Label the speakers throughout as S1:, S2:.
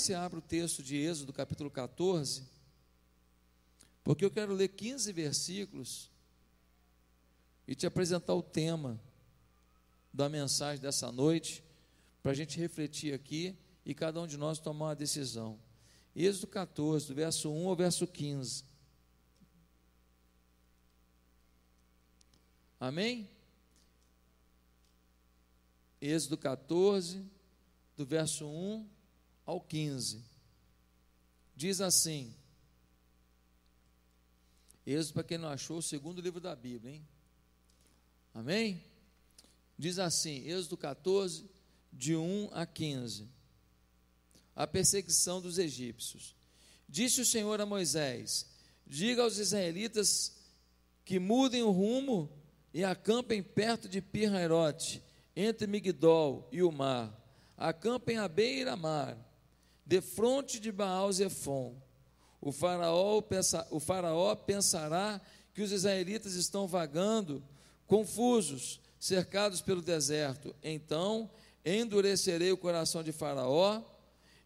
S1: que você abra o texto de Êxodo, capítulo 14, porque eu quero ler 15 versículos e te apresentar o tema da mensagem dessa noite, para a gente refletir aqui e cada um de nós tomar uma decisão. Êxodo 14, do verso 1 ao verso 15. Amém? Êxodo 14, do verso 1 ao 15. Diz assim: Êxodo, para quem não achou, o segundo livro da Bíblia, hein? Amém? Diz assim, Êxodo 14, de 1 a 15. A perseguição dos egípcios. Disse o Senhor a Moisés: Diga aos israelitas que mudem o rumo e acampem perto de Pirrairote, entre Migdol e o mar. Acampem à beira-mar, de frente de Baal Zephon. O faraó, pensa, o faraó pensará que os israelitas estão vagando, confusos, cercados pelo deserto. Então endurecerei o coração de Faraó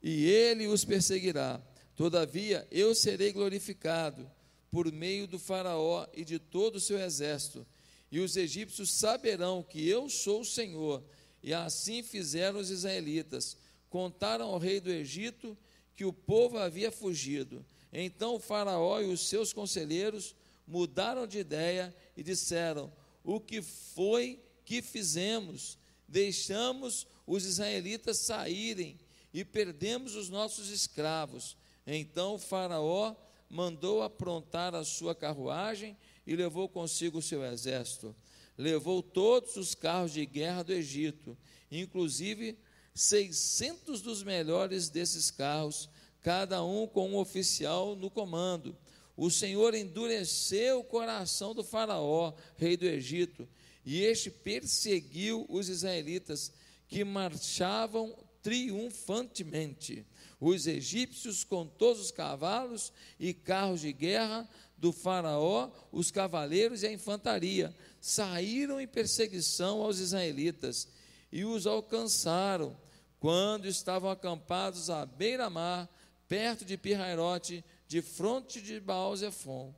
S1: e ele os perseguirá. Todavia eu serei glorificado por meio do Faraó e de todo o seu exército e os egípcios saberão que eu sou o Senhor. E assim fizeram os israelitas. Contaram ao rei do Egito que o povo havia fugido. Então o Faraó e os seus conselheiros mudaram de ideia e disseram: O que foi que fizemos? Deixamos os israelitas saírem e perdemos os nossos escravos. Então o Faraó mandou aprontar a sua carruagem e levou consigo o seu exército. Levou todos os carros de guerra do Egito, inclusive 600 dos melhores desses carros, cada um com um oficial no comando. O Senhor endureceu o coração do Faraó, rei do Egito, e este perseguiu os israelitas que marchavam triunfantemente. Os egípcios, com todos os cavalos e carros de guerra, do Faraó, os cavaleiros e a infantaria saíram em perseguição aos israelitas e os alcançaram quando estavam acampados à beira-mar, perto de Pirrairote, de fronte de Baal-Zephon.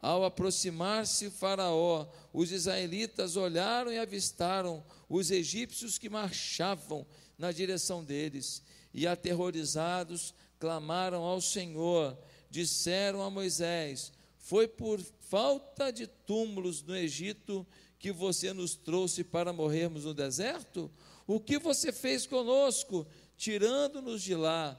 S1: Ao aproximar-se Faraó, os israelitas olharam e avistaram os egípcios que marchavam na direção deles, e aterrorizados clamaram ao Senhor, disseram a Moisés: foi por falta de túmulos no Egito que você nos trouxe para morrermos no deserto? O que você fez conosco, tirando-nos de lá?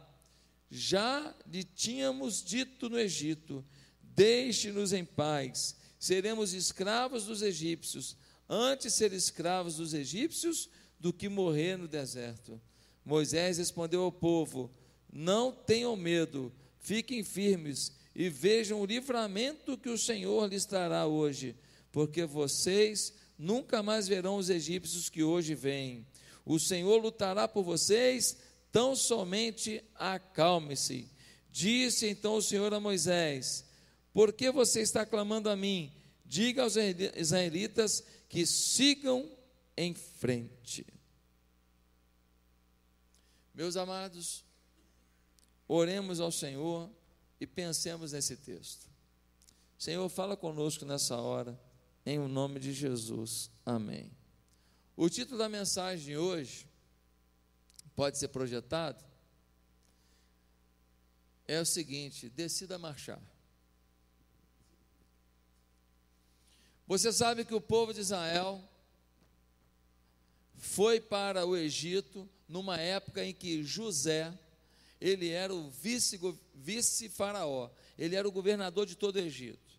S1: Já lhe tínhamos dito no Egito: Deixe-nos em paz, seremos escravos dos egípcios, antes ser escravos dos egípcios do que morrer no deserto. Moisés respondeu ao povo: Não tenham medo, fiquem firmes e vejam o livramento que o Senhor lhes trará hoje, porque vocês nunca mais verão os egípcios que hoje vêm. O Senhor lutará por vocês, tão somente acalme-se. Disse então o Senhor a Moisés: Por que você está clamando a mim? Diga aos israelitas que sigam em frente. Meus amados, oremos ao Senhor e pensemos nesse texto. Senhor, fala conosco nessa hora, em o nome de Jesus. Amém. O título da mensagem de hoje pode ser projetado é o seguinte: decida marchar. Você sabe que o povo de Israel foi para o Egito numa época em que José ele era o vice-faraó, vice ele era o governador de todo o Egito.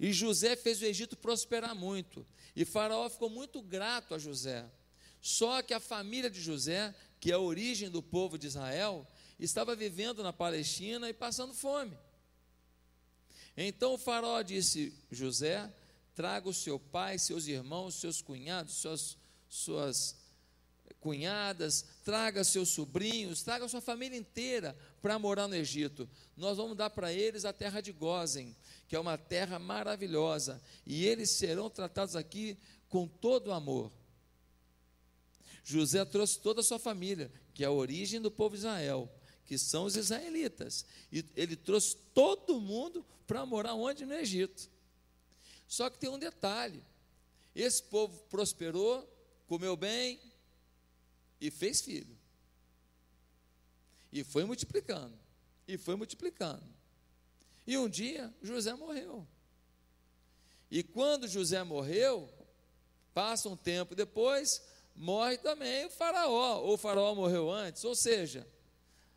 S1: E José fez o Egito prosperar muito, e Faraó ficou muito grato a José. Só que a família de José, que é a origem do povo de Israel, estava vivendo na Palestina e passando fome. Então o Faraó disse: José, traga o seu pai, seus irmãos, seus cunhados, suas, suas cunhadas, traga seus sobrinhos, traga sua família inteira para morar no Egito. Nós vamos dar para eles a terra de Gozen, que é uma terra maravilhosa, e eles serão tratados aqui com todo amor. José trouxe toda a sua família, que é a origem do povo de Israel, que são os israelitas. E ele trouxe todo mundo para morar onde? No Egito. Só que tem um detalhe: esse povo prosperou, comeu bem e fez filho. E foi multiplicando, e foi multiplicando. E um dia José morreu. E quando José morreu, passa um tempo depois, morre também o faraó, ou o faraó morreu antes, ou seja,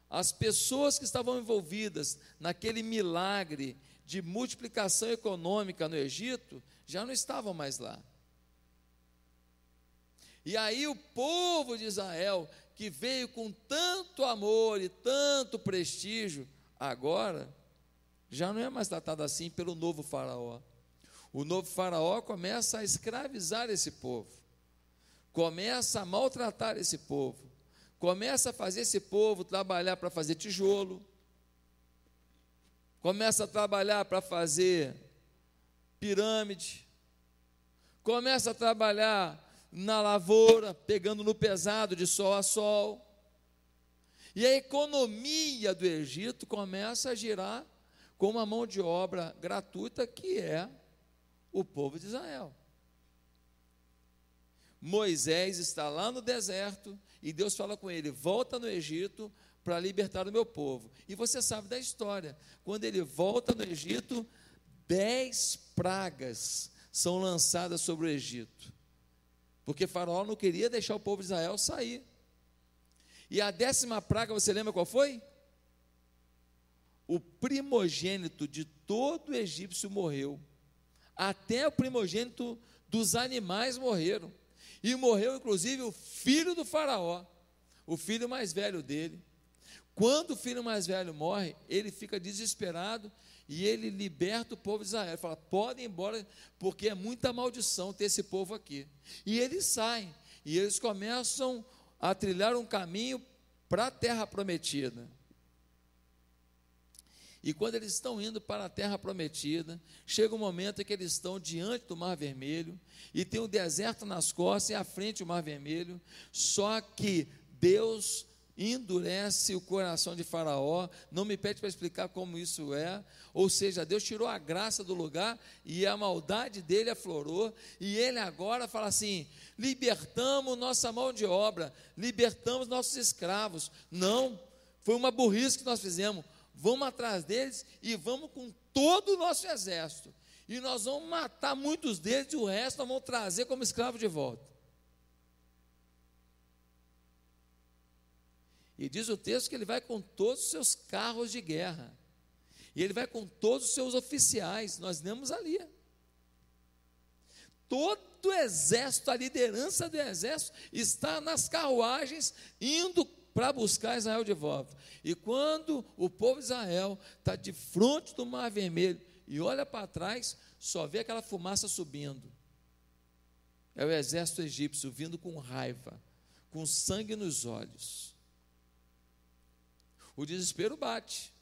S1: as pessoas que estavam envolvidas naquele milagre de multiplicação econômica no Egito já não estavam mais lá. E aí o povo de Israel, que veio com tanto amor e tanto prestígio, agora já não é mais tratado assim pelo novo faraó. O novo faraó começa a escravizar esse povo, começa a maltratar esse povo, começa a fazer esse povo trabalhar para fazer tijolo, começa a trabalhar para fazer pirâmide, começa a trabalhar na lavoura, pegando no pesado de sol a sol. E a economia do Egito começa a girar com uma mão de obra gratuita que é o povo de Israel. Moisés está lá no deserto e Deus fala com ele: volta no Egito para libertar o meu povo. E você sabe da história: quando ele volta no Egito, dez pragas são lançadas sobre o Egito, porque Faraó não queria deixar o povo de Israel sair. E a décima praga, você lembra qual foi? O primogênito de todo o egípcio morreu, até o primogênito dos animais morreram. E morreu inclusive o filho do Faraó, o filho mais velho dele. Quando o filho mais velho morre, ele fica desesperado e ele liberta o povo de Israel. Ele fala: podem ir embora, porque é muita maldição ter esse povo aqui. E eles saem, e eles começam a trilhar um caminho para a terra prometida. E quando eles estão indo para a terra prometida, chega um momento em que eles estão diante do Mar Vermelho, e tem o deserto nas costas e à frente o Mar Vermelho, só que Deus endurece o coração de Faraó, não me pede para explicar como isso é, ou seja, Deus tirou a graça do lugar e a maldade dele aflorou, e ele agora fala assim: libertamos nossa mão de obra, libertamos nossos escravos. Não, foi uma burrice que nós fizemos vamos atrás deles e vamos com todo o nosso exército. E nós vamos matar muitos deles e o resto nós vamos trazer como escravo de volta. E diz o texto que ele vai com todos os seus carros de guerra. E ele vai com todos os seus oficiais. Nós lemos ali. Todo o exército, a liderança do exército, está nas carruagens, indo para buscar Israel de volta. E quando o povo de Israel está de frente do Mar Vermelho e olha para trás, só vê aquela fumaça subindo. É o exército egípcio vindo com raiva, com sangue nos olhos. O desespero bate.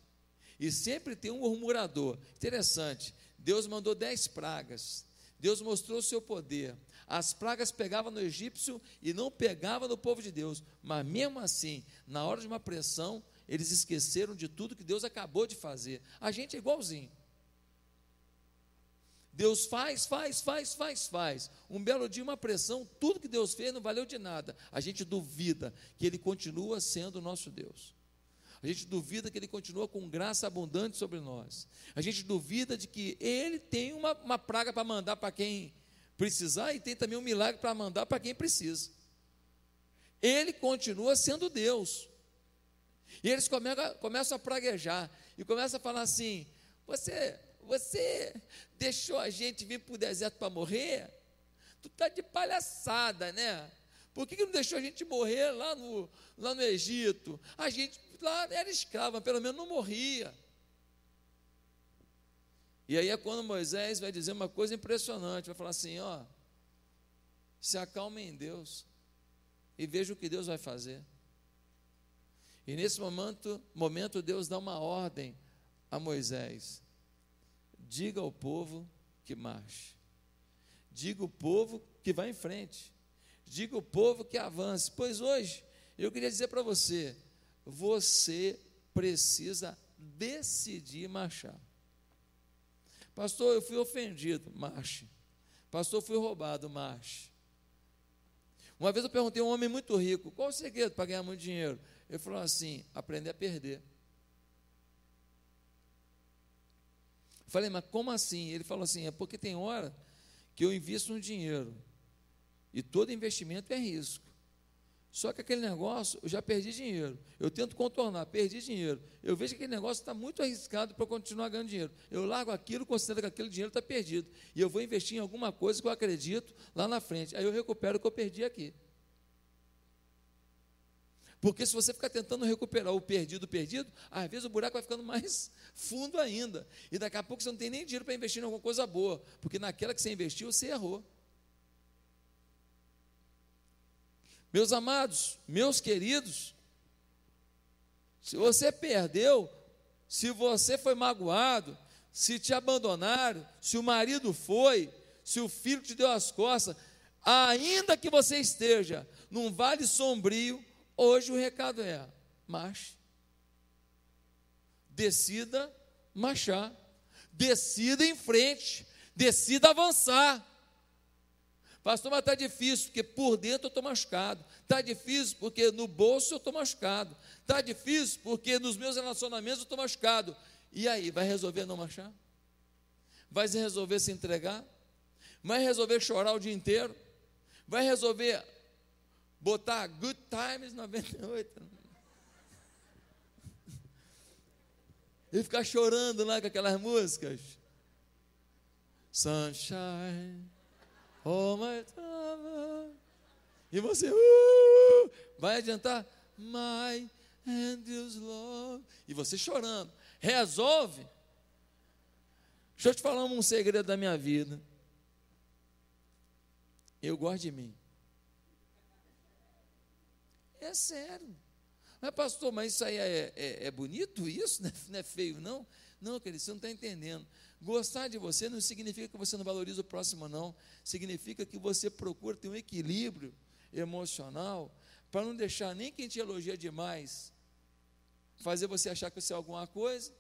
S1: E sempre tem um murmurador. Interessante. Deus mandou dez pragas. Deus mostrou o seu poder. As pragas pegavam no egípcio e não pegavam no povo de Deus. Mas mesmo assim, na hora de uma pressão, eles esqueceram de tudo que Deus acabou de fazer. A gente é igualzinho. Deus faz, faz, faz, faz, faz. Um belo dia, uma pressão, tudo que Deus fez não valeu de nada. A gente duvida que Ele continua sendo o nosso Deus. A gente duvida que Ele continua com graça abundante sobre nós. A gente duvida de que Ele tem uma, uma praga para mandar para quem precisar e tem também um milagre para mandar para quem precisa. Ele continua sendo Deus. E eles começam, a praguejar e começam a falar assim: você, você deixou a gente vir para o deserto para morrer? Tu está de palhaçada, né? Por que, que não deixou a gente morrer lá no, lá no Egito? A gente lá era escravo, mas pelo menos não morria. E aí é quando Moisés vai dizer uma coisa impressionante, vai falar assim, ó, se acalme em Deus e veja o que Deus vai fazer. E nesse momento, momento Deus dá uma ordem a Moisés: diga ao povo que marche, diga o povo que vá em frente, diga o povo que avance. Pois hoje eu queria dizer para você, você precisa decidir marchar. Pastor, eu fui ofendido, marche. Pastor, fui roubado, marche. Uma vez eu perguntei a um homem muito rico: qual o segredo para ganhar muito dinheiro? Ele falou assim: aprender a perder. Falei, mas como assim? Ele falou assim: é porque tem hora que eu invisto no dinheiro e todo investimento é risco. Só que aquele negócio, eu já perdi dinheiro. Eu tento contornar, perdi dinheiro. Eu vejo que aquele negócio está muito arriscado para continuar ganhando dinheiro. Eu largo aquilo, considero que aquele dinheiro está perdido. E eu vou investir em alguma coisa que eu acredito lá na frente. Aí eu recupero o que eu perdi aqui. Porque se você ficar tentando recuperar o perdido, perdido, às vezes o buraco vai ficando mais fundo ainda. E daqui a pouco você não tem nem dinheiro para investir em alguma coisa boa. Porque naquela que você investiu, você errou. Meus amados, meus queridos, se você perdeu, se você foi magoado, se te abandonaram, se o marido foi, se o filho te deu as costas, ainda que você esteja num vale sombrio, hoje o recado é: marche. Decida marchar. Decida em frente. Decida avançar. Pastor, mas está difícil, porque por dentro eu estou machucado. Está difícil porque no bolso eu estou machucado. Está difícil porque nos meus relacionamentos eu estou machucado. E aí, vai resolver não marchar? Vai resolver se entregar? Vai resolver chorar o dia inteiro? Vai resolver botar Good Times 98? E ficar chorando lá com aquelas músicas? Sunshine Oh, my. E você uh, vai adiantar? My angels love. E você chorando. Resolve. Deixa eu te falar um segredo da minha vida. Eu gosto de mim. É sério. Mas, pastor, mas isso aí é, é, é bonito, isso? Não é feio, não? Não, querido, você não está entendendo. Gostar de você não significa que você não valoriza o próximo, não. Significa que você procura ter um equilíbrio emocional para não deixar nem quem te elogia demais fazer você achar que você é alguma coisa,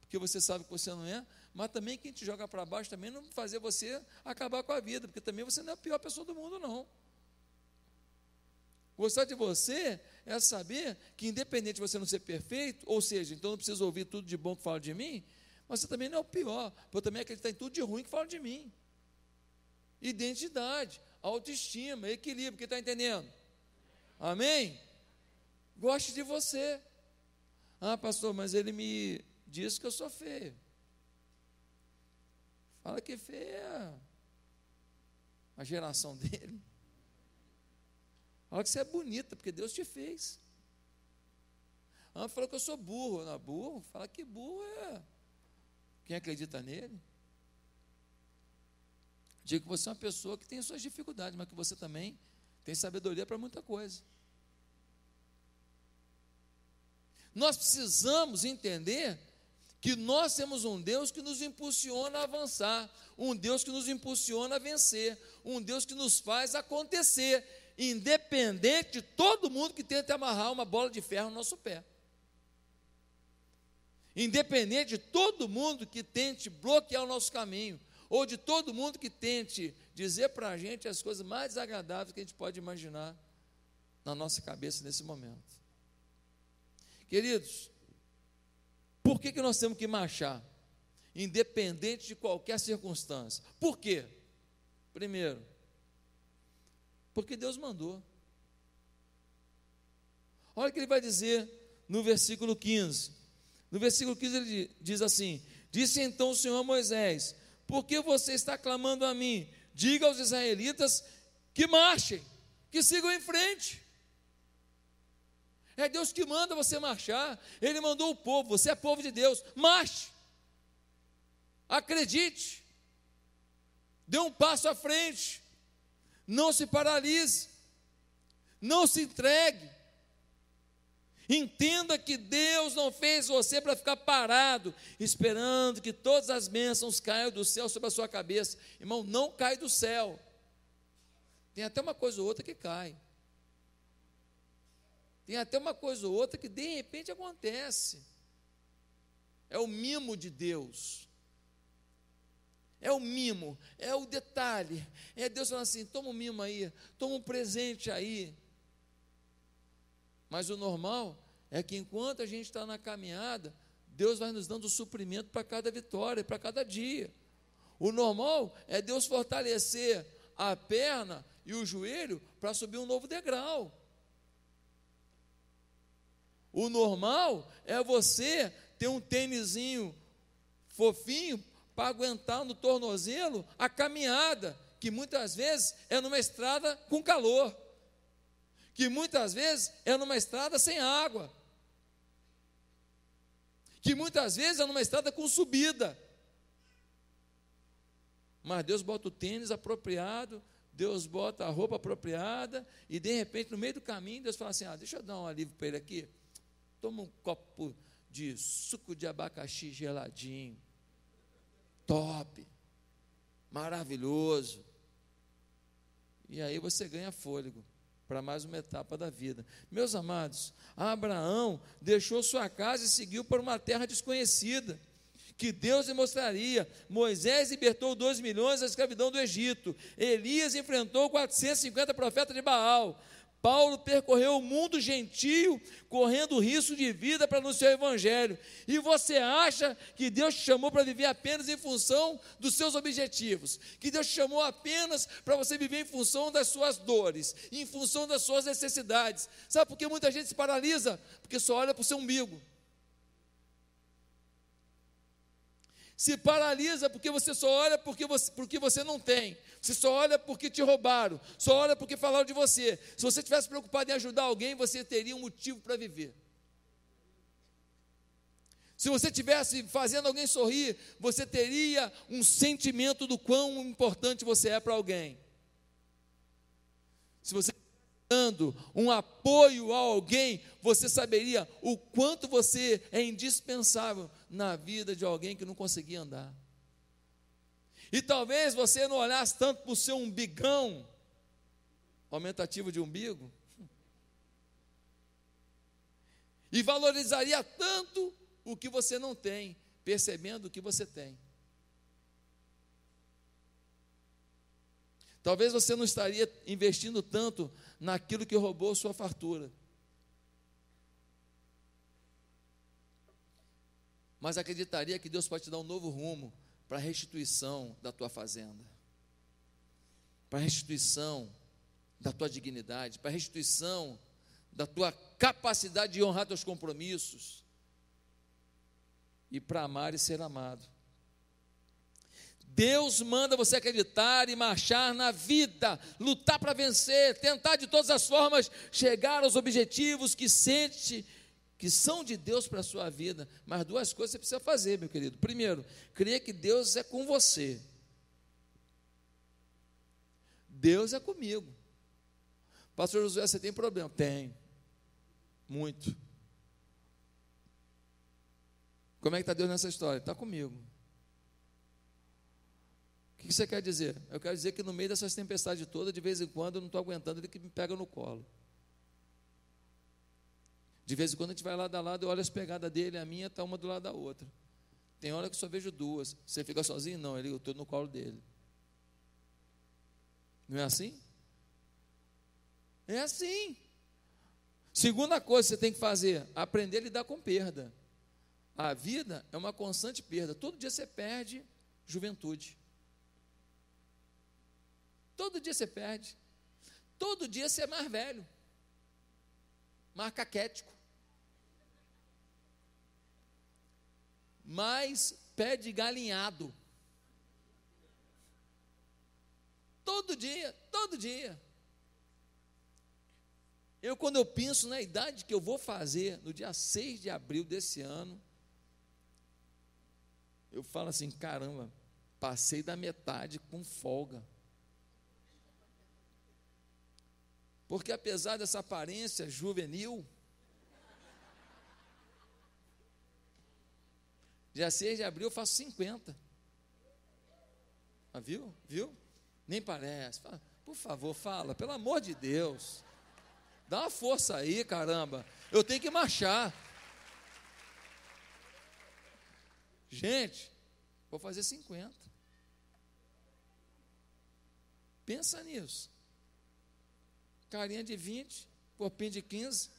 S1: porque você sabe que você não é, mas também quem te joga para baixo também não fazer você acabar com a vida, porque também você não é a pior pessoa do mundo, não. Gostar de você é saber que, independente de você não ser perfeito, ou seja, então não precisa ouvir tudo de bom que fala de mim, mas você também não é o pior, porque eu também acredito em tudo de ruim que fala de mim. Identidade, autoestima, equilíbrio, que está entendendo? Amém? Goste de você. Ah, pastor, mas ele me disse que eu sou feio. Fala que feia é a geração dele. Fala que você é bonita, porque Deus te fez. Ah, falou que eu sou burro. Não, burro? Fala que burro é quem acredita nele? Diga que você é uma pessoa que tem suas dificuldades, mas que você também tem sabedoria para muita coisa. Nós precisamos entender que nós temos um Deus que nos impulsiona a avançar, um Deus que nos impulsiona a vencer, um Deus que nos faz acontecer, independente de todo mundo que tenta amarrar uma bola de ferro no nosso pé independente de todo mundo que tente bloquear o nosso caminho, ou de todo mundo que tente dizer para a gente as coisas mais desagradáveis que a gente pode imaginar na nossa cabeça nesse momento. Queridos, por que, que nós temos que marchar? Independente de qualquer circunstância. Por quê? Primeiro, porque Deus mandou. Olha o que ele vai dizer no versículo 15: no versículo 15 ele diz assim: Disse então o Senhor a Moisés: Por que você está clamando a mim? Diga aos israelitas que marchem, que sigam em frente. É Deus que manda você marchar. Ele mandou o povo, você é povo de Deus. Marche. Acredite. Dê um passo à frente. Não se paralise. Não se entregue. Entenda que Deus não fez você para ficar parado, esperando que todas as bênçãos caiam do céu sobre a sua cabeça. Irmão, não cai do céu. Tem até uma coisa ou outra que cai. Tem até uma coisa ou outra que de repente acontece. É o mimo de Deus. É o mimo, é o detalhe. É Deus falando assim: toma um mimo aí, toma um presente aí. Mas o normal é que enquanto a gente está na caminhada, Deus vai nos dando suprimento para cada vitória, para cada dia. O normal é Deus fortalecer a perna e o joelho para subir um novo degrau. O normal é você ter um tênisinho fofinho para aguentar no tornozelo a caminhada, que muitas vezes é numa estrada com calor, que muitas vezes é numa estrada sem água, que muitas vezes é numa estrada com subida. Mas Deus bota o tênis apropriado, Deus bota a roupa apropriada, e de repente, no meio do caminho, Deus fala assim: ah, deixa eu dar um alívio para ele aqui. Toma um copo de suco de abacaxi geladinho top, maravilhoso. E aí você ganha fôlego para mais uma etapa da vida. Meus amados, Abraão deixou sua casa e seguiu para uma terra desconhecida, que Deus lhe mostraria. Moisés libertou 2 milhões da escravidão do Egito. Elias enfrentou 450 profetas de Baal. Paulo percorreu o mundo gentio, correndo risco de vida para anunciar o Evangelho. E você acha que Deus te chamou para viver apenas em função dos seus objetivos? Que Deus te chamou apenas para você viver em função das suas dores, em função das suas necessidades? Sabe por que muita gente se paralisa? Porque só olha para o seu umbigo. Se paralisa porque você só olha porque você, porque você não tem. Você só olha porque te roubaram. Só olha porque falaram de você. Se você tivesse preocupado em ajudar alguém, você teria um motivo para viver. Se você tivesse fazendo alguém sorrir, você teria um sentimento do quão importante você é para alguém. Se você dando um apoio a alguém, você saberia o quanto você é indispensável na vida de alguém que não conseguia andar. E talvez você não olhasse tanto para o seu umbigão, aumentativo de umbigo, e valorizaria tanto o que você não tem, percebendo o que você tem. Talvez você não estaria investindo tanto naquilo que roubou sua fartura. Mas acreditaria que Deus pode te dar um novo rumo para a restituição da tua fazenda, para a restituição da tua dignidade, para a restituição da tua capacidade de honrar teus compromissos e para amar e ser amado. Deus manda você acreditar e marchar na vida, lutar para vencer, tentar de todas as formas chegar aos objetivos que sente que são de Deus para a sua vida. Mas duas coisas você precisa fazer, meu querido. Primeiro, crer que Deus é com você. Deus é comigo. Pastor Josué, você tem problema? Tem. Muito. Como é que está Deus nessa história? Está comigo. O que você quer dizer? Eu quero dizer que no meio dessas tempestades todas, de vez em quando, eu não estou aguentando ele que me pega no colo. De vez em quando a gente vai lado a lado, eu olho as pegadas dele, a minha está uma do lado da outra. Tem hora que eu só vejo duas. Você fica sozinho? Não, eu estou no colo dele. Não é assim? É assim. Segunda coisa que você tem que fazer, aprender a lidar com perda. A vida é uma constante perda. Todo dia você perde juventude. Todo dia você perde. Todo dia você é mais velho. Mais caquético. Mais pé de galinhado. Todo dia, todo dia. Eu, quando eu penso na idade que eu vou fazer no dia 6 de abril desse ano, eu falo assim: caramba, passei da metade com folga. Porque apesar dessa aparência juvenil, dia 6 de abril eu faço 50. Ah, viu? Viu? Nem parece. Fala, por favor, fala, pelo amor de Deus. Dá uma força aí, caramba. Eu tenho que marchar. Gente, vou fazer 50. Pensa nisso. Carinha de 20, corpinho de 15.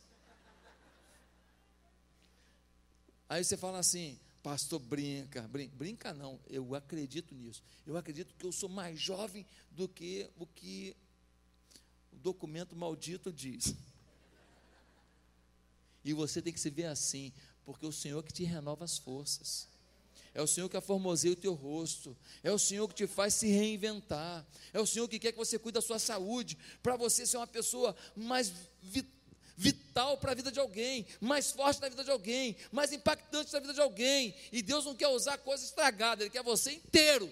S1: Aí você fala assim, pastor, brinca, brinca, brinca não, eu acredito nisso. Eu acredito que eu sou mais jovem do que o que o documento maldito diz. E você tem que se ver assim, porque o Senhor que te renova as forças. É o Senhor que aformoseia o teu rosto. É o Senhor que te faz se reinventar. É o Senhor que quer que você cuide da sua saúde, para você ser uma pessoa mais vital para a vida de alguém, mais forte na vida de alguém, mais impactante na vida de alguém. E Deus não quer usar coisa estragada, Ele quer você inteiro.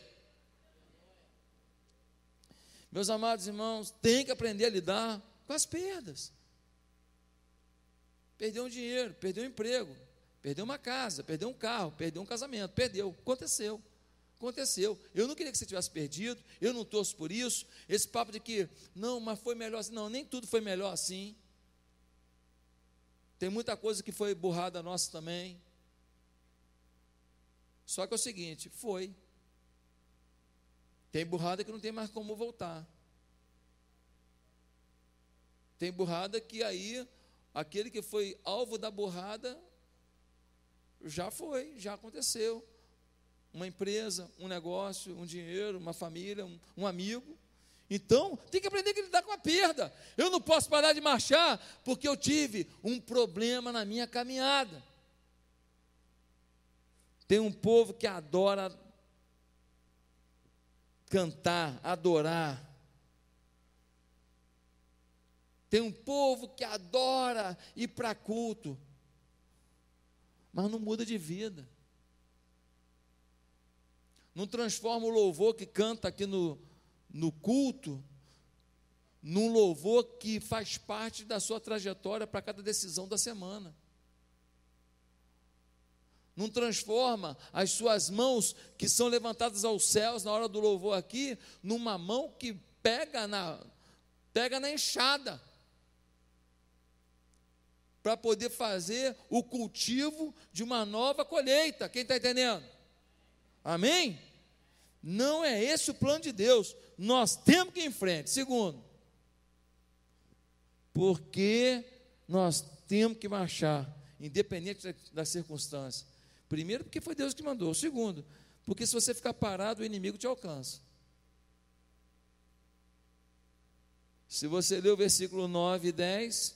S1: Meus amados irmãos, tem que aprender a lidar com as perdas. Perdeu um dinheiro, perdeu um emprego, Perdeu uma casa, perdeu um carro, perdeu um casamento, perdeu. Aconteceu. Aconteceu. Eu não queria que você tivesse perdido, eu não torço por isso. Esse papo de que, não, mas foi melhor assim. Não, nem tudo foi melhor assim. Tem muita coisa que foi burrada nossa também. Só que é o seguinte: foi. Tem burrada que não tem mais como voltar. Tem burrada que aí, aquele que foi alvo da burrada, já foi, já aconteceu. Uma empresa, um negócio, um dinheiro, uma família, um, um amigo. Então, tem que aprender a lidar com a perda. Eu não posso parar de marchar porque eu tive um problema na minha caminhada. Tem um povo que adora cantar, adorar. Tem um povo que adora ir para culto mas não muda de vida. Não transforma o louvor que canta aqui no, no culto num louvor que faz parte da sua trajetória para cada decisão da semana. Não transforma as suas mãos que são levantadas aos céus na hora do louvor aqui, numa mão que pega na pega na enxada para poder fazer o cultivo de uma nova colheita. Quem está entendendo? Amém? Não é esse o plano de Deus. Nós temos que ir em frente. Segundo, porque nós temos que marchar, independente das circunstâncias. Primeiro, porque foi Deus que mandou. Segundo, porque se você ficar parado, o inimigo te alcança. Se você ler o versículo 9 e 10,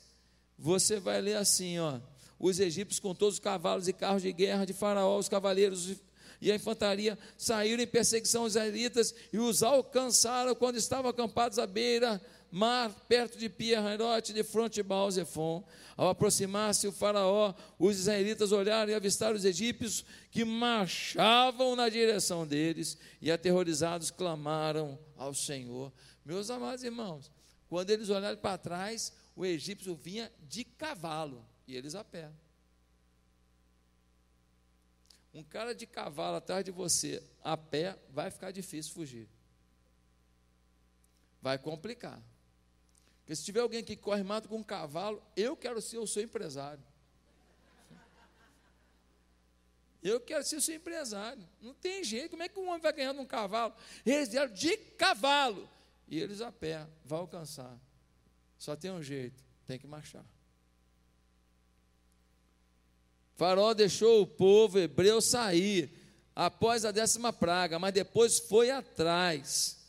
S1: você vai ler assim, ó. Os egípcios com todos os cavalos e carros de guerra de Faraó, os cavaleiros e a infantaria saíram em perseguição aos israelitas e os alcançaram quando estavam acampados à beira mar, perto de Pierrote, de fronte de Baal-Zephon. Ao aproximar-se o faraó, os israelitas olharam e avistaram os egípcios que marchavam na direção deles e aterrorizados clamaram ao Senhor. Meus amados irmãos, quando eles olharam para trás, o egípcio vinha de cavalo e eles a pé. Um cara de cavalo atrás de você a pé vai ficar difícil fugir. Vai complicar. Porque se tiver alguém que corre mato com um cavalo, eu quero ser o seu empresário. Eu quero ser o seu empresário. Não tem jeito. Como é que um homem vai ganhar num cavalo? Eles vieram de cavalo. E eles a pé. Vai alcançar. Só tem um jeito, tem que marchar. Faraó deixou o povo hebreu sair após a décima praga, mas depois foi atrás.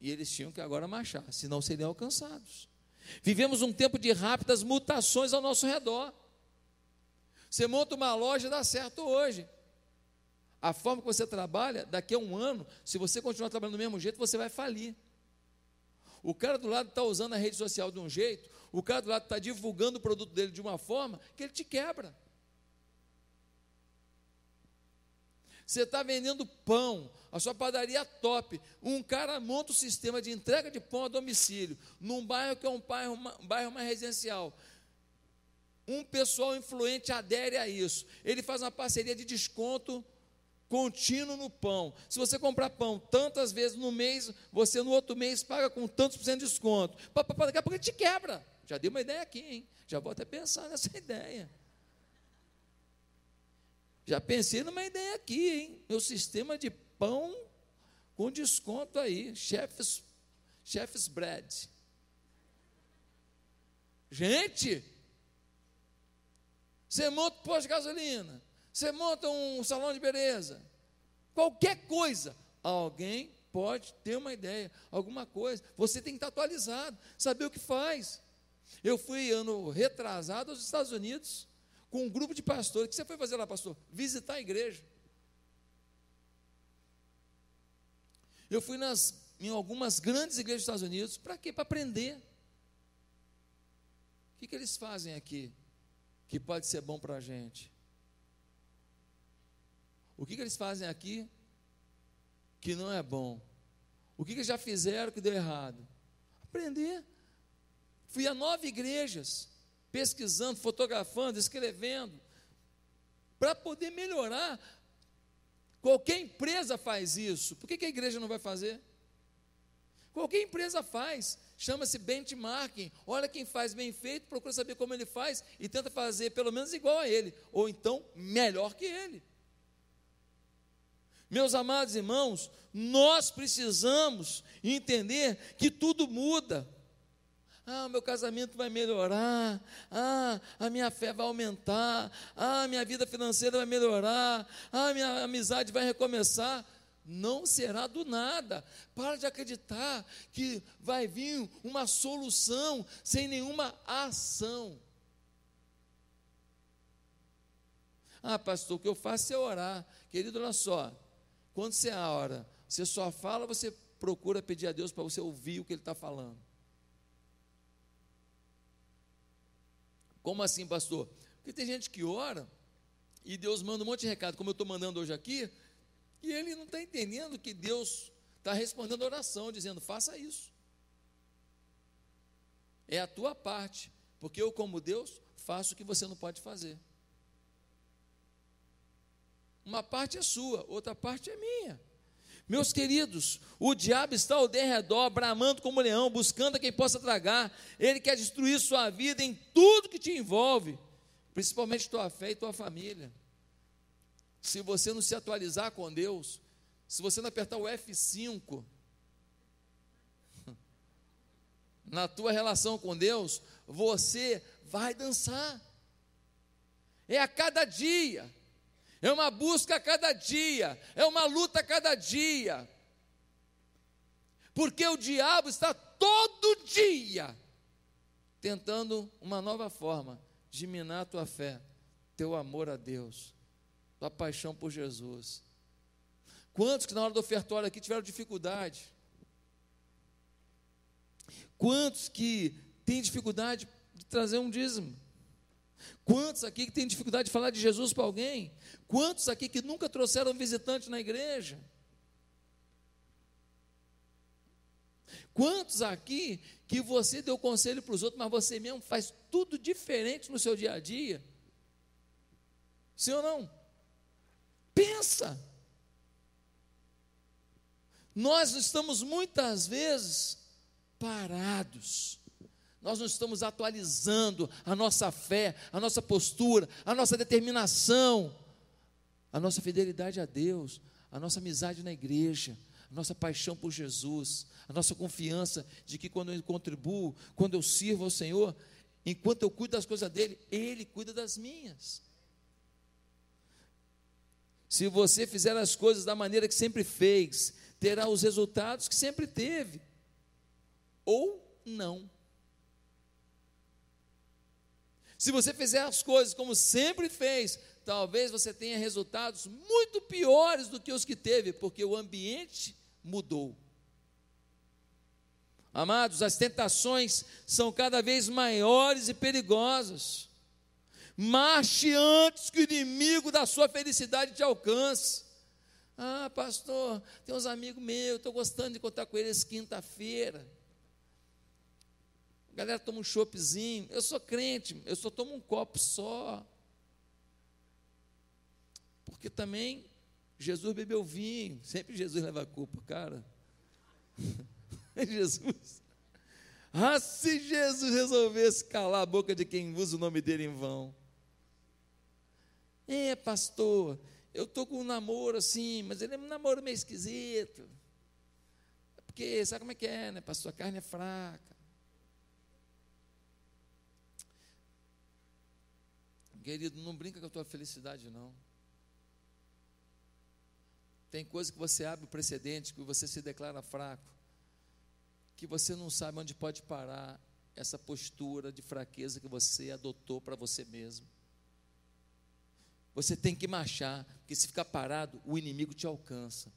S1: E eles tinham que agora marchar, senão seriam alcançados. Vivemos um tempo de rápidas mutações ao nosso redor. Você monta uma loja dá certo hoje. A forma que você trabalha, daqui a um ano, se você continuar trabalhando do mesmo jeito, você vai falir. O cara do lado está usando a rede social de um jeito, o cara do lado está divulgando o produto dele de uma forma que ele te quebra. Você está vendendo pão, a sua padaria top. Um cara monta o um sistema de entrega de pão a domicílio, num bairro que é um bairro, um bairro mais residencial. Um pessoal influente adere a isso. Ele faz uma parceria de desconto contínuo no pão. Se você comprar pão tantas vezes no mês, você no outro mês paga com tantos por cento de desconto. Daqui a pouco ele te quebra. Já dei uma ideia aqui, hein? Já vou até pensar nessa ideia. Já pensei numa ideia aqui, hein? Meu sistema de pão com desconto aí, chefes, chefes bread. Gente, você monta um posto de gasolina, você monta um salão de beleza, qualquer coisa, alguém pode ter uma ideia, alguma coisa. Você tem que estar atualizado, saber o que faz. Eu fui ano retrasado aos Estados Unidos com um grupo de pastores. O que você foi fazer lá, pastor? Visitar a igreja. Eu fui nas, em algumas grandes igrejas dos Estados Unidos. Para quê? Para aprender. O que, que eles fazem aqui que pode ser bom para a gente? O que, que eles fazem aqui que não é bom? O que, que já fizeram que deu errado? Aprender. Fui a nove igrejas, pesquisando, fotografando, escrevendo, para poder melhorar. Qualquer empresa faz isso, por que, que a igreja não vai fazer? Qualquer empresa faz, chama-se benchmarking. Olha quem faz bem feito, procura saber como ele faz e tenta fazer pelo menos igual a ele, ou então melhor que ele. Meus amados irmãos, nós precisamos entender que tudo muda. Ah, meu casamento vai melhorar. Ah, a minha fé vai aumentar. Ah, minha vida financeira vai melhorar. Ah, minha amizade vai recomeçar. Não será do nada. Para de acreditar que vai vir uma solução sem nenhuma ação. Ah, pastor, o que eu faço é orar. Querido, olha só. Quando você ora, você só fala, você procura pedir a Deus para você ouvir o que Ele está falando. Como assim, pastor? Porque tem gente que ora e Deus manda um monte de recado, como eu estou mandando hoje aqui, e ele não está entendendo que Deus está respondendo a oração, dizendo: faça isso. É a tua parte, porque eu, como Deus, faço o que você não pode fazer. Uma parte é sua, outra parte é minha. Meus queridos, o diabo está ao derredor, bramando como leão, buscando a quem possa tragar. Ele quer destruir sua vida em tudo que te envolve, principalmente tua fé e tua família. Se você não se atualizar com Deus, se você não apertar o F5 na tua relação com Deus, você vai dançar. É a cada dia é uma busca a cada dia, é uma luta a cada dia. Porque o diabo está todo dia tentando uma nova forma de minar a tua fé, teu amor a Deus, tua paixão por Jesus. Quantos que na hora do ofertório aqui tiveram dificuldade? Quantos que têm dificuldade de trazer um dízimo? Quantos aqui que têm dificuldade de falar de Jesus para alguém? Quantos aqui que nunca trouxeram visitante na igreja? Quantos aqui que você deu conselho para os outros, mas você mesmo faz tudo diferente no seu dia a dia? Sim ou não? Pensa. Nós estamos muitas vezes parados nós não estamos atualizando a nossa fé, a nossa postura, a nossa determinação, a nossa fidelidade a Deus, a nossa amizade na igreja, a nossa paixão por Jesus, a nossa confiança de que quando eu contribuo, quando eu sirvo ao Senhor, enquanto eu cuido das coisas dele, ele cuida das minhas. Se você fizer as coisas da maneira que sempre fez, terá os resultados que sempre teve, ou não. Se você fizer as coisas como sempre fez, talvez você tenha resultados muito piores do que os que teve, porque o ambiente mudou. Amados, as tentações são cada vez maiores e perigosas. Marche antes que o inimigo da sua felicidade te alcance. Ah, pastor, tem uns amigos meus, estou gostando de contar com eles quinta-feira a galera toma um choppzinho. Eu sou crente, eu só tomo um copo só. Porque também Jesus bebeu vinho. Sempre Jesus leva a culpa, cara. Jesus. Ah, se Jesus resolvesse calar a boca de quem usa o nome dele em vão. É, pastor, eu estou com um namoro assim, mas ele é um namoro meio esquisito. Porque, sabe como é que é, né, pastor? A carne é fraca. Querido, não brinca com a tua felicidade, não. Tem coisa que você abre o precedente, que você se declara fraco, que você não sabe onde pode parar essa postura de fraqueza que você adotou para você mesmo. Você tem que marchar, porque se ficar parado, o inimigo te alcança.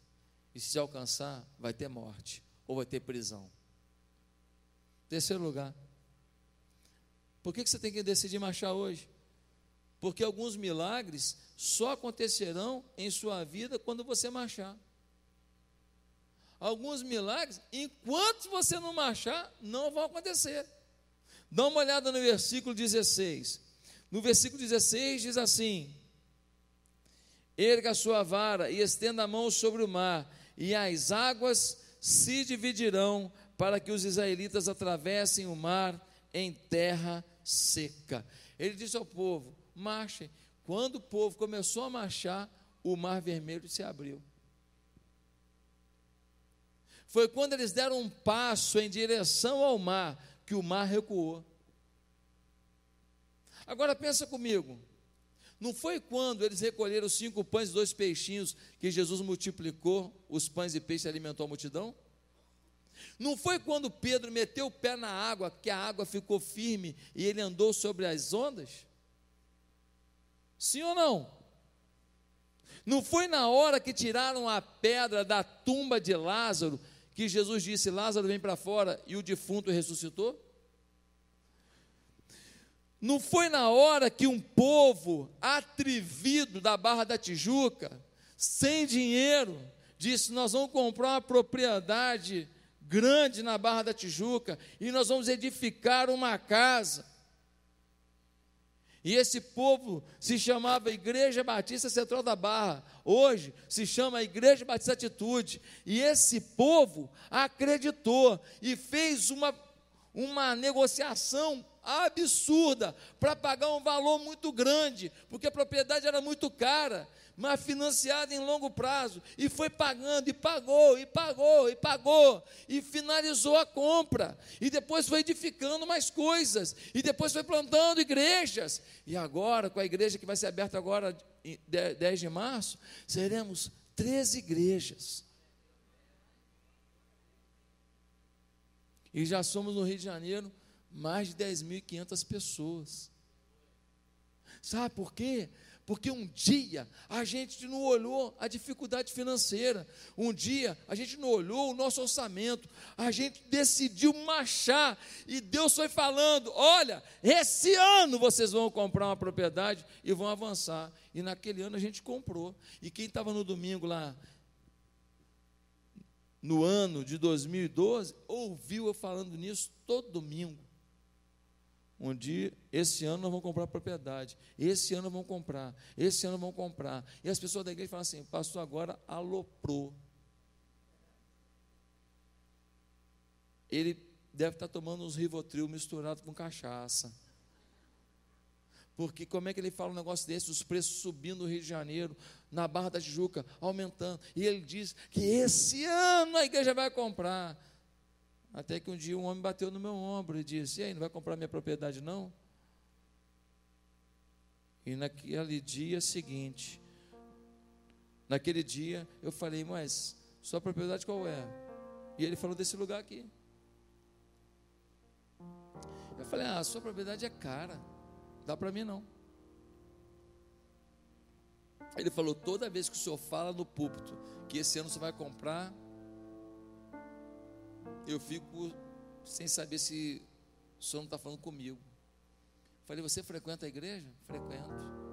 S1: E se te alcançar, vai ter morte ou vai ter prisão. Terceiro lugar. Por que você tem que decidir marchar hoje? Porque alguns milagres só acontecerão em sua vida quando você marchar. Alguns milagres, enquanto você não marchar, não vão acontecer. Dá uma olhada no versículo 16. No versículo 16 diz assim: Erga a sua vara e estenda a mão sobre o mar, e as águas se dividirão, para que os israelitas atravessem o mar em terra seca. Ele disse ao povo: marchem. Quando o povo começou a marchar, o mar vermelho se abriu. Foi quando eles deram um passo em direção ao mar que o mar recuou. Agora pensa comigo. Não foi quando eles recolheram cinco pães e dois peixinhos que Jesus multiplicou os pães e peixes e alimentou a multidão? Não foi quando Pedro meteu o pé na água que a água ficou firme e ele andou sobre as ondas? Sim ou não? Não foi na hora que tiraram a pedra da tumba de Lázaro que Jesus disse: Lázaro vem para fora e o defunto ressuscitou? Não foi na hora que um povo atrevido da Barra da Tijuca, sem dinheiro, disse: Nós vamos comprar uma propriedade grande na Barra da Tijuca e nós vamos edificar uma casa. E esse povo se chamava Igreja Batista Central da Barra. Hoje se chama Igreja Batista Atitude. E esse povo acreditou e fez uma, uma negociação absurda para pagar um valor muito grande, porque a propriedade era muito cara mas financiada em longo prazo, e foi pagando, e pagou, e pagou, e pagou, e finalizou a compra, e depois foi edificando mais coisas, e depois foi plantando igrejas, e agora, com a igreja que vai ser aberta agora, 10 de março, seremos 13 igrejas. E já somos no Rio de Janeiro mais de 10.500 pessoas. Sabe por quê? Porque um dia a gente não olhou a dificuldade financeira, um dia a gente não olhou o nosso orçamento, a gente decidiu marchar e Deus foi falando: olha, esse ano vocês vão comprar uma propriedade e vão avançar. E naquele ano a gente comprou. E quem estava no domingo lá, no ano de 2012, ouviu eu falando nisso todo domingo. Um dia, esse ano nós vamos comprar propriedade, esse ano vamos comprar, esse ano vamos comprar. E as pessoas da igreja falam assim: pastor agora aloprou. Ele deve estar tomando uns Rivotril misturado com cachaça. Porque como é que ele fala um negócio desse? Os preços subindo no Rio de Janeiro, na Barra da Tijuca, aumentando. E ele diz que esse ano a igreja vai comprar. Até que um dia um homem bateu no meu ombro e disse: E aí, não vai comprar minha propriedade não? E naquele dia seguinte, naquele dia, eu falei: Mas sua propriedade qual é? E ele falou desse lugar aqui. Eu falei: Ah, sua propriedade é cara, dá para mim não. Ele falou: Toda vez que o senhor fala no púlpito que esse ano você vai comprar eu fico sem saber se o senhor não está falando comigo. Falei, você frequenta a igreja? Frequento.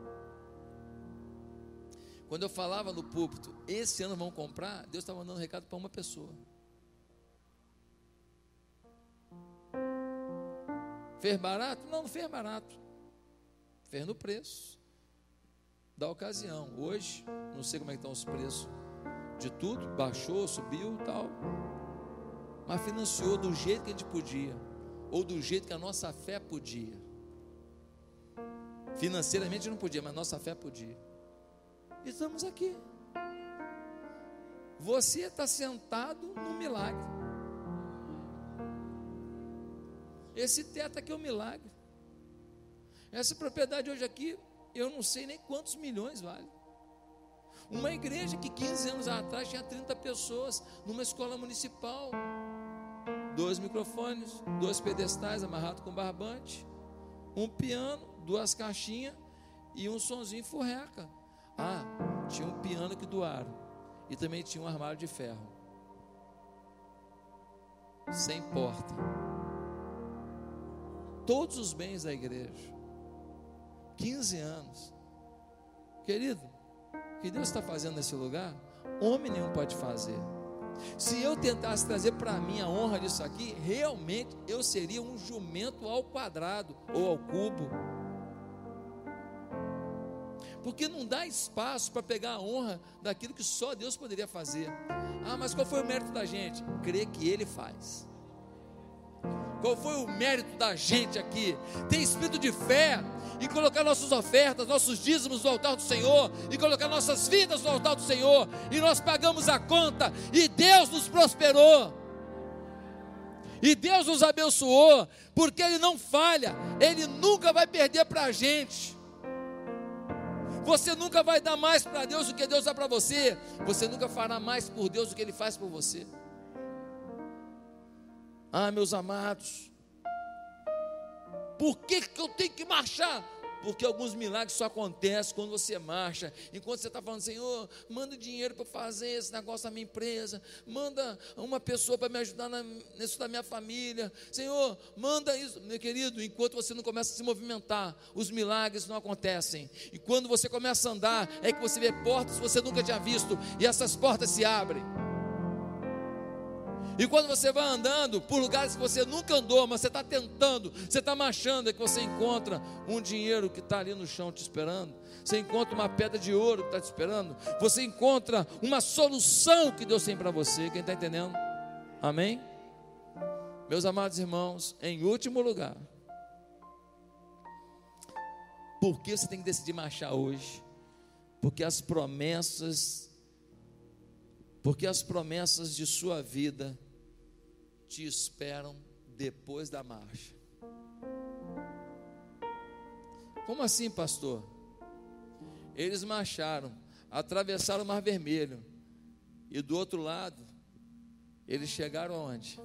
S1: Quando eu falava no púlpito, esse ano vão comprar, Deus estava mandando um recado para uma pessoa. Fez barato? Não, não fez barato. Fez no preço da ocasião. Hoje, não sei como é que estão os preços de tudo, baixou, subiu tal mas financiou do jeito que a gente podia. ou do jeito que a nossa fé podia. Financeiramente não podia, mas nossa fé podia. E estamos aqui. Você está sentado no milagre. Esse teto aqui é um milagre. Essa propriedade hoje aqui, eu não sei nem quantos milhões vale. Uma igreja que 15 anos atrás tinha 30 pessoas, numa escola municipal. Dois microfones, dois pedestais amarrados com barbante, um piano, duas caixinhas e um sonzinho furreca. Ah, tinha um piano que doaram e também tinha um armário de ferro. Sem porta. Todos os bens da igreja. 15 anos. Querido, o que Deus está fazendo nesse lugar, homem nenhum pode fazer. Se eu tentasse trazer para mim a honra disso aqui, realmente eu seria um jumento ao quadrado ou ao cubo. Porque não dá espaço para pegar a honra daquilo que só Deus poderia fazer. Ah, mas qual foi o mérito da gente? Crer que Ele faz. Qual foi o mérito da gente aqui? Tem espírito de fé e colocar nossas ofertas, nossos dízimos no altar do Senhor, e colocar nossas vidas no altar do Senhor, e nós pagamos a conta, e Deus nos prosperou. E Deus nos abençoou, porque Ele não falha, Ele nunca vai perder para a gente. Você nunca vai dar mais para Deus do que Deus dá para você. Você nunca fará mais por Deus do que Ele faz por você. Ah, meus amados, por que, que eu tenho que marchar? Porque alguns milagres só acontecem quando você marcha. Enquanto você está falando, Senhor, manda dinheiro para fazer esse negócio na minha empresa. Manda uma pessoa para me ajudar na, nisso da minha família. Senhor, manda isso. Meu querido, enquanto você não começa a se movimentar, os milagres não acontecem. E quando você começa a andar, é que você vê portas que você nunca tinha visto. E essas portas se abrem. E quando você vai andando por lugares que você nunca andou, mas você está tentando, você está marchando, é que você encontra um dinheiro que está ali no chão te esperando. Você encontra uma pedra de ouro que está te esperando. Você encontra uma solução que Deus tem para você. Quem está entendendo? Amém? Meus amados irmãos, em último lugar, por que você tem que decidir marchar hoje? Porque as promessas, porque as promessas de sua vida te esperam depois da marcha. Como assim, pastor? Eles marcharam, atravessaram o Mar Vermelho, e do outro lado, eles chegaram aonde?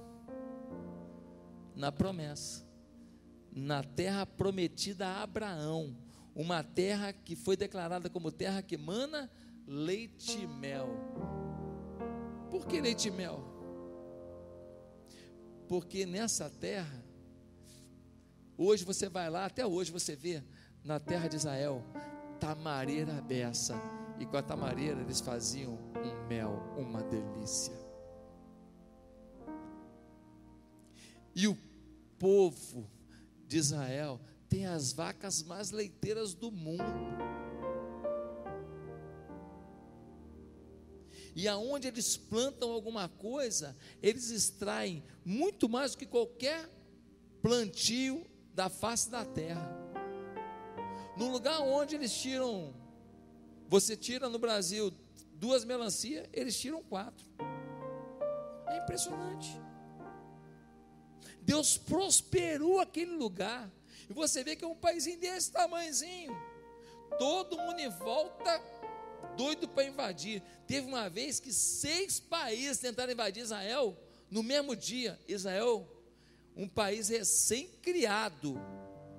S1: Na promessa, na terra prometida a Abraão, uma terra que foi declarada como terra que mana leite e mel. Por que leite e mel? Porque nessa terra, hoje você vai lá, até hoje você vê na terra de Israel, tamareira beça. E com a tamareira eles faziam um mel, uma delícia. E o povo de Israel tem as vacas mais leiteiras do mundo. E aonde eles plantam alguma coisa, eles extraem muito mais do que qualquer plantio da face da terra. No lugar onde eles tiram, você tira no Brasil duas melancia, eles tiram quatro. É impressionante. Deus prosperou aquele lugar. E você vê que é um país desse tamanhozinho. Todo mundo em volta doido para invadir. Teve uma vez que seis países tentaram invadir Israel no mesmo dia. Israel, um país recém-criado,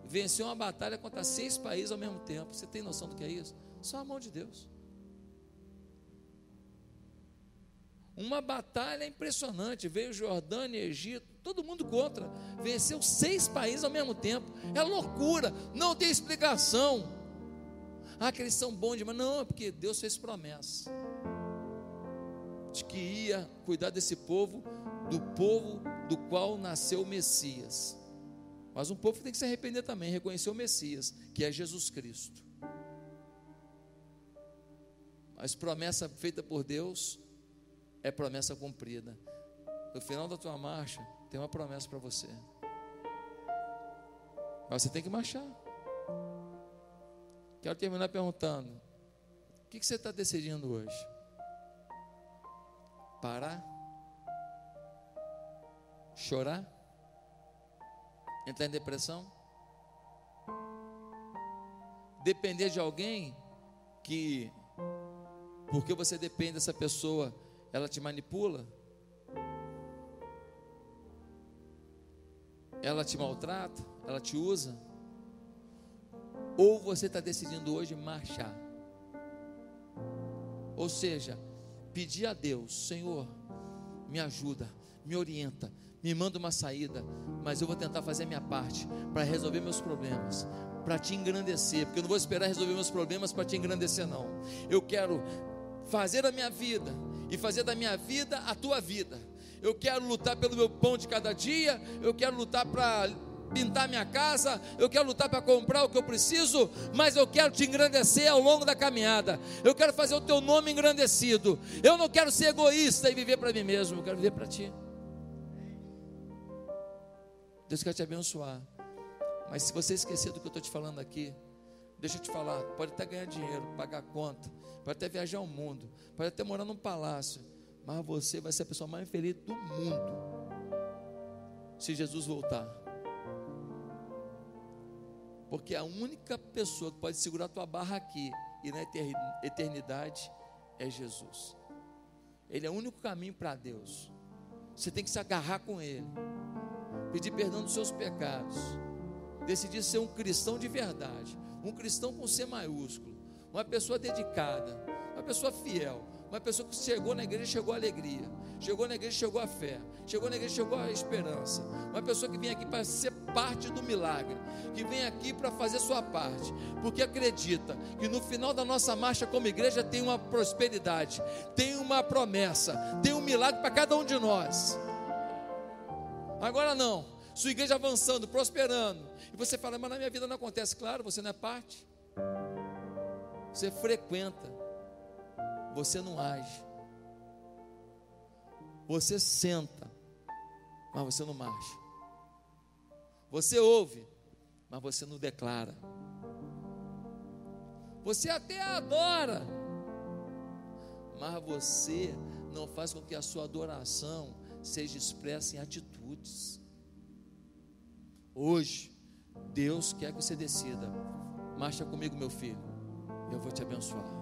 S1: venceu uma batalha contra seis países ao mesmo tempo. Você tem noção do que é isso? Só a mão de Deus. Uma batalha impressionante. Veio Jordânia, Egito, todo mundo contra. Venceu seis países ao mesmo tempo. É loucura, não tem explicação. Ah, que eles são bons demais. Não, é porque Deus fez promessa de que ia cuidar desse povo, do povo do qual nasceu o Messias. Mas um povo tem que se arrepender também, reconhecer o Messias, que é Jesus Cristo. Mas promessa feita por Deus é promessa cumprida. No final da tua marcha, tem uma promessa para você. Mas você tem que marchar. Quero terminar perguntando: o que você está decidindo hoje? Parar? Chorar? Entrar em depressão? Depender de alguém que, porque você depende dessa pessoa, ela te manipula? Ela te maltrata? Ela te usa? Ou você está decidindo hoje marchar? Ou seja, pedir a Deus, Senhor, me ajuda, me orienta, me manda uma saída, mas eu vou tentar fazer a minha parte para resolver meus problemas, para te engrandecer, porque eu não vou esperar resolver meus problemas para te engrandecer, não. Eu quero fazer a minha vida e fazer da minha vida a tua vida. Eu quero lutar pelo meu pão de cada dia, eu quero lutar para pintar minha casa, eu quero lutar para comprar o que eu preciso, mas eu quero te engrandecer ao longo da caminhada. Eu quero fazer o teu nome engrandecido. Eu não quero ser egoísta e viver para mim mesmo, eu quero viver para ti. Deus quer te abençoar. Mas se você esquecer do que eu estou te falando aqui, deixa eu te falar, pode até ganhar dinheiro, pagar conta, pode até viajar ao mundo, pode até morar num palácio, mas você vai ser a pessoa mais feliz do mundo. Se Jesus voltar. Porque a única pessoa que pode segurar a tua barra aqui e na eternidade é Jesus. Ele é o único caminho para Deus. Você tem que se agarrar com Ele, pedir perdão dos seus pecados, decidir ser um cristão de verdade, um cristão com C maiúsculo, uma pessoa dedicada, uma pessoa fiel, uma pessoa que chegou na igreja chegou a alegria, chegou na igreja chegou a fé, chegou na igreja chegou a esperança. Uma pessoa que vem aqui para ser parte do milagre, que vem aqui para fazer sua parte, porque acredita que no final da nossa marcha como igreja tem uma prosperidade, tem uma promessa, tem um milagre para cada um de nós. Agora não, sua igreja avançando, prosperando, e você fala, mas na minha vida não acontece, claro, você não é parte. Você frequenta, você não age. Você senta, mas você não marcha. Você ouve, mas você não declara. Você até adora, mas você não faz com que a sua adoração seja expressa em atitudes. Hoje, Deus quer que você decida. Marcha comigo, meu filho. Eu vou te abençoar.